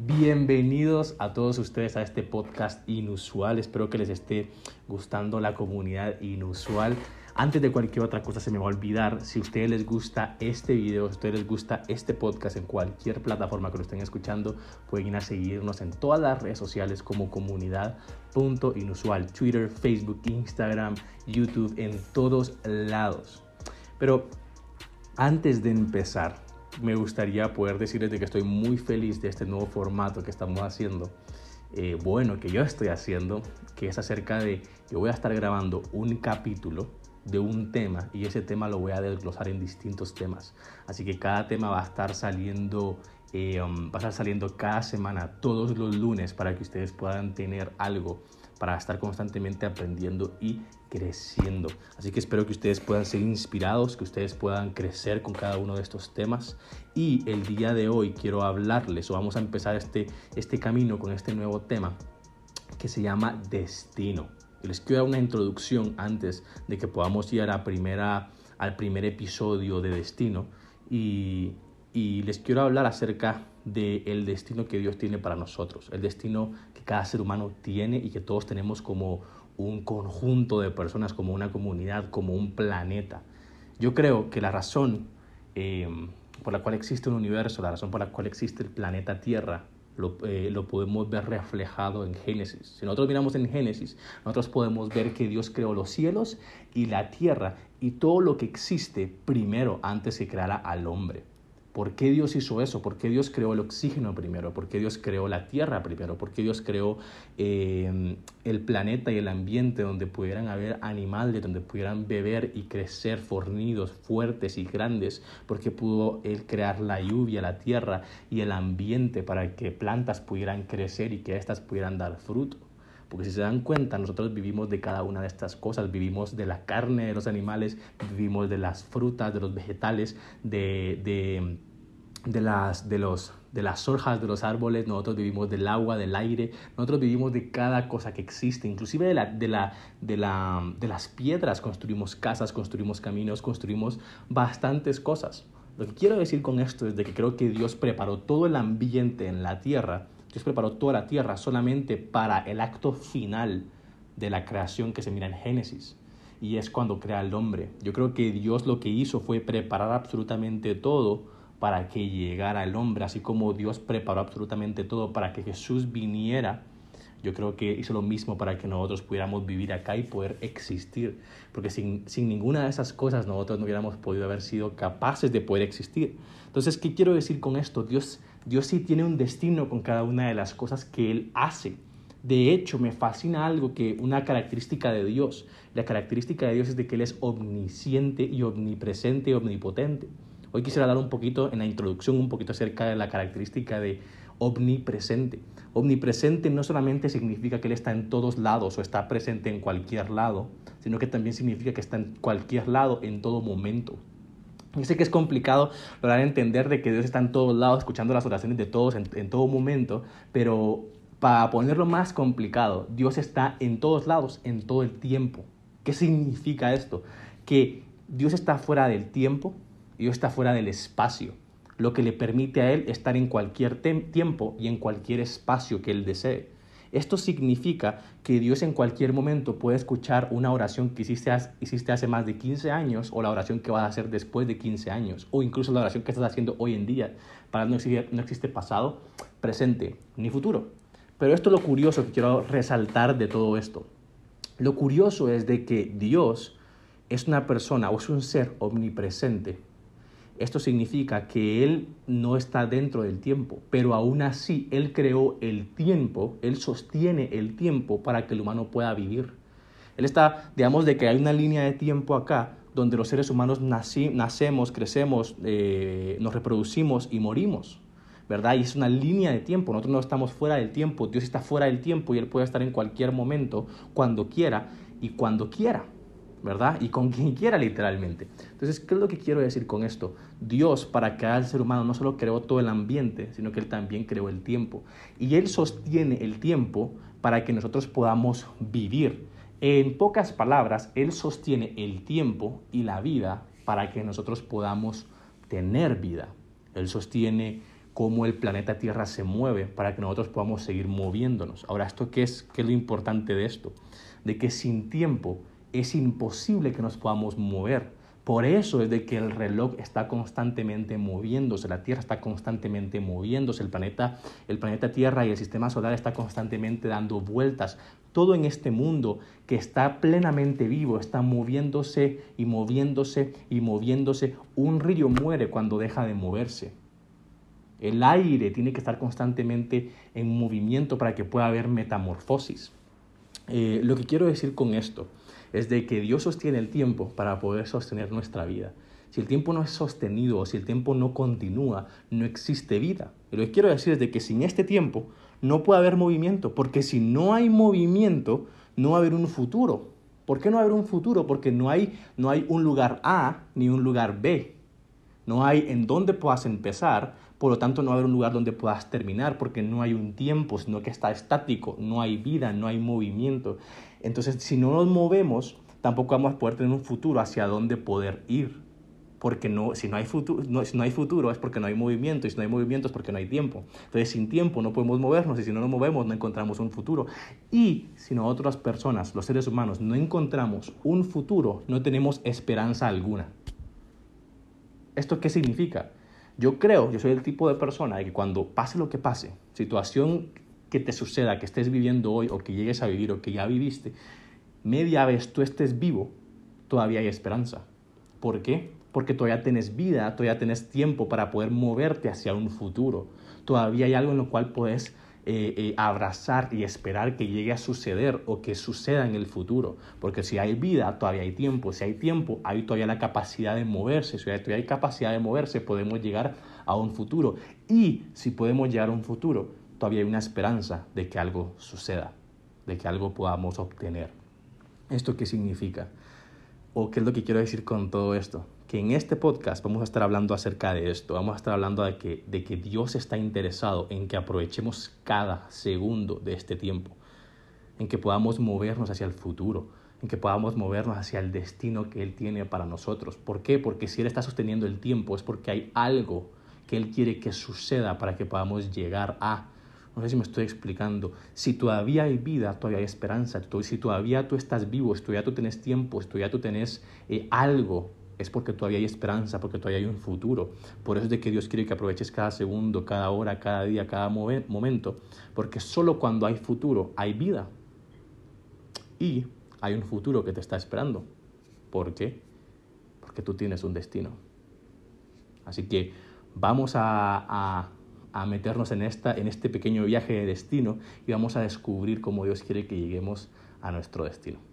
Bienvenidos a todos ustedes a este podcast inusual. Espero que les esté gustando la comunidad inusual. Antes de cualquier otra cosa se me va a olvidar, si a ustedes les gusta este video, si a ustedes les gusta este podcast en cualquier plataforma que lo estén escuchando, pueden ir a seguirnos en todas las redes sociales como comunidad.inusual, Twitter, Facebook, Instagram, YouTube, en todos lados. Pero antes de empezar, me gustaría poder decirles de que estoy muy feliz de este nuevo formato que estamos haciendo. Eh, bueno, que yo estoy haciendo, que es acerca de, yo voy a estar grabando un capítulo de un tema y ese tema lo voy a desglosar en distintos temas. Así que cada tema va a estar saliendo, eh, um, va a estar saliendo cada semana, todos los lunes, para que ustedes puedan tener algo para estar constantemente aprendiendo y creciendo. Así que espero que ustedes puedan ser inspirados, que ustedes puedan crecer con cada uno de estos temas. Y el día de hoy quiero hablarles, o vamos a empezar este, este camino con este nuevo tema que se llama destino. les quiero dar una introducción antes de que podamos ir a primera, al primer episodio de destino. Y, y les quiero hablar acerca del destino que Dios tiene para nosotros, el destino que cada ser humano tiene y que todos tenemos como un conjunto de personas, como una comunidad, como un planeta. Yo creo que la razón em, por la cual existe un universo, la razón por la cual existe el planeta Tierra, lo, eh, lo, podemos ver reflejado en Génesis. Si nosotros miramos en Génesis, nosotros podemos ver que Dios creó los cielos y la tierra y todo lo que existe primero antes que creara al hombre. ¿Por qué Dios hizo eso? ¿Por qué Dios creó el oxígeno primero? ¿Por qué Dios creó la tierra primero? ¿Por qué Dios creó eh, el planeta y el ambiente donde pudieran haber animales, donde pudieran beber y crecer fornidos, fuertes y grandes? ¿Por qué pudo Él crear la lluvia, la tierra y el ambiente para que plantas pudieran crecer y que éstas pudieran dar fruto? Porque si se dan cuenta, nosotros vivimos de cada una de estas cosas. Vivimos de la carne de los animales, vivimos de las frutas, de los vegetales, de, de de las, de, los, de las hojas de los árboles, nosotros vivimos del agua, del aire, nosotros vivimos de cada cosa que existe, inclusive de, la, de, la, de, la, de las piedras construimos casas, construimos caminos, construimos bastantes cosas. Lo que quiero decir con esto es de que creo que Dios preparó todo el ambiente en la tierra, Dios preparó toda la tierra solamente para el acto final de la creación que se mira en Génesis. Y es cuando crea el hombre. Yo creo que Dios lo que hizo fue preparar absolutamente todo para que llegara el hombre, así como Dios preparó absolutamente todo para que Jesús viniera. Yo creo que hizo lo mismo para que nosotros pudiéramos vivir acá y poder existir, porque sin, sin ninguna de esas cosas nosotros no hubiéramos podido haber sido capaces de poder existir. Entonces, ¿qué quiero decir con esto? Dios, Dios sí tiene un destino con cada una de las cosas que Él hace. De hecho, me fascina algo que una característica de Dios. La característica de Dios es de que Él es omnisciente y omnipresente y omnipotente. Hoy quisiera dar un poquito en la introducción, un poquito acerca de la característica de omnipresente. Omnipresente no solamente significa que Él está en todos lados o está presente en cualquier lado, sino que también significa que está en cualquier lado en todo momento. Yo sé que es complicado lograr entender de que Dios está en todos lados, escuchando las oraciones de todos en, en todo momento, pero para ponerlo más complicado, Dios está en todos lados, en todo el tiempo. ¿Qué significa esto? Que Dios está fuera del tiempo, Dios está fuera del espacio, lo que le permite a Él estar en cualquier tiempo y en cualquier espacio que Él desee. Esto significa que Dios en cualquier momento puede escuchar una oración que hiciste, hace más de 15 años o la oración que vas a hacer después de 15 años o incluso la oración que estás haciendo hoy en día. Para no existe, no existe pasado, presente ni futuro. Pero esto es lo curioso que quiero resaltar de todo esto. Lo curioso es de que Dios es una persona o es un ser omnipresente esto significa que Él no está dentro del tiempo, pero aún así Él creó el tiempo, Él sostiene el tiempo para que el humano pueda vivir. Él está, digamos, de que hay una línea de tiempo acá donde los seres humanos nacemos, crecemos, eh, nos reproducimos y morimos. ¿verdad? Y es una línea de tiempo. Nosotros no estamos fuera del tiempo. Dios está fuera del tiempo y Él puede estar en cualquier momento, cuando quiera y cuando quiera. ¿Verdad? Y con quien quiera literalmente. Entonces, ¿qué es lo que quiero decir con esto? Dios, para crear al ser humano, no solo creó todo el ambiente, sino que Él también creó el tiempo. Y Él sostiene el tiempo para que nosotros podamos vivir. En pocas palabras, Él sostiene el tiempo y la vida para que nosotros podamos tener vida. Él sostiene cómo el planeta Tierra se mueve para que nosotros podamos seguir moviéndonos. Ahora, ¿esto qué es, qué es lo importante de esto? De que sin tiempo es imposible que nos podamos mover. Por eso es de que el reloj está constantemente moviéndose, la Tierra está constantemente moviéndose, el planeta, el planeta Tierra y el sistema solar está constantemente dando vueltas. Todo en este mundo que está plenamente vivo está moviéndose y moviéndose y moviéndose. Un río muere cuando deja de moverse. El aire tiene que estar constantemente en movimiento para que pueda haber metamorfosis. Eh, lo que quiero decir con esto es de que Dios sostiene el tiempo para poder sostener nuestra vida. Si el tiempo no es sostenido o si el tiempo no continúa, no existe vida. Y lo que quiero decir es de que sin este tiempo no puede haber movimiento, porque si no hay movimiento, no va a haber un futuro. ¿Por qué no va a haber un futuro? Porque no hay, no hay un lugar A ni un lugar B. No hay en dónde puedas empezar, por lo tanto no va a haber un lugar donde puedas terminar, porque no hay un tiempo, sino que está estático, no hay vida, no hay movimiento. Entonces, si no nos movemos, tampoco vamos a poder tener un futuro hacia dónde poder ir. Porque no, si, no hay futuro, no, si no hay futuro es porque no hay movimiento, y si no hay movimiento es porque no hay tiempo. Entonces, sin tiempo no podemos movernos, y si no nos movemos no encontramos un futuro. Y si nosotros, personas, los seres humanos, no encontramos un futuro, no tenemos esperanza alguna. ¿Esto qué significa? Yo creo, yo soy el tipo de persona que cuando pase lo que pase, situación que te suceda, que estés viviendo hoy o que llegues a vivir o que ya viviste, media vez tú estés vivo, todavía hay esperanza. ¿Por qué? Porque todavía tienes vida, todavía tienes tiempo para poder moverte hacia un futuro. Todavía hay algo en lo cual puedes eh, eh, abrazar y esperar que llegue a suceder o que suceda en el futuro. Porque si hay vida, todavía hay tiempo. Si hay tiempo, hay todavía la capacidad de moverse. Si todavía hay capacidad de moverse, podemos llegar a un futuro. Y si podemos llegar a un futuro, todavía hay una esperanza de que algo suceda, de que algo podamos obtener. ¿Esto qué significa? ¿O qué es lo que quiero decir con todo esto? Que en este podcast vamos a estar hablando acerca de esto, vamos a estar hablando de que, de que Dios está interesado en que aprovechemos cada segundo de este tiempo, en que podamos movernos hacia el futuro, en que podamos movernos hacia el destino que Él tiene para nosotros. ¿Por qué? Porque si Él está sosteniendo el tiempo es porque hay algo que Él quiere que suceda para que podamos llegar a no sé si me estoy explicando. Si todavía hay vida, todavía hay esperanza. Si todavía tú estás vivo, si todavía tú tienes tiempo, si todavía tú tienes eh, algo, es porque todavía hay esperanza, porque todavía hay un futuro. Por eso es de que Dios quiere que aproveches cada segundo, cada hora, cada día, cada momento. Porque solo cuando hay futuro hay vida. Y hay un futuro que te está esperando. ¿Por qué? Porque tú tienes un destino. Así que vamos a meternos en, esta, en este pequeño viaje de destino y vamos a descubrir cómo Dios quiere que lleguemos a nuestro destino.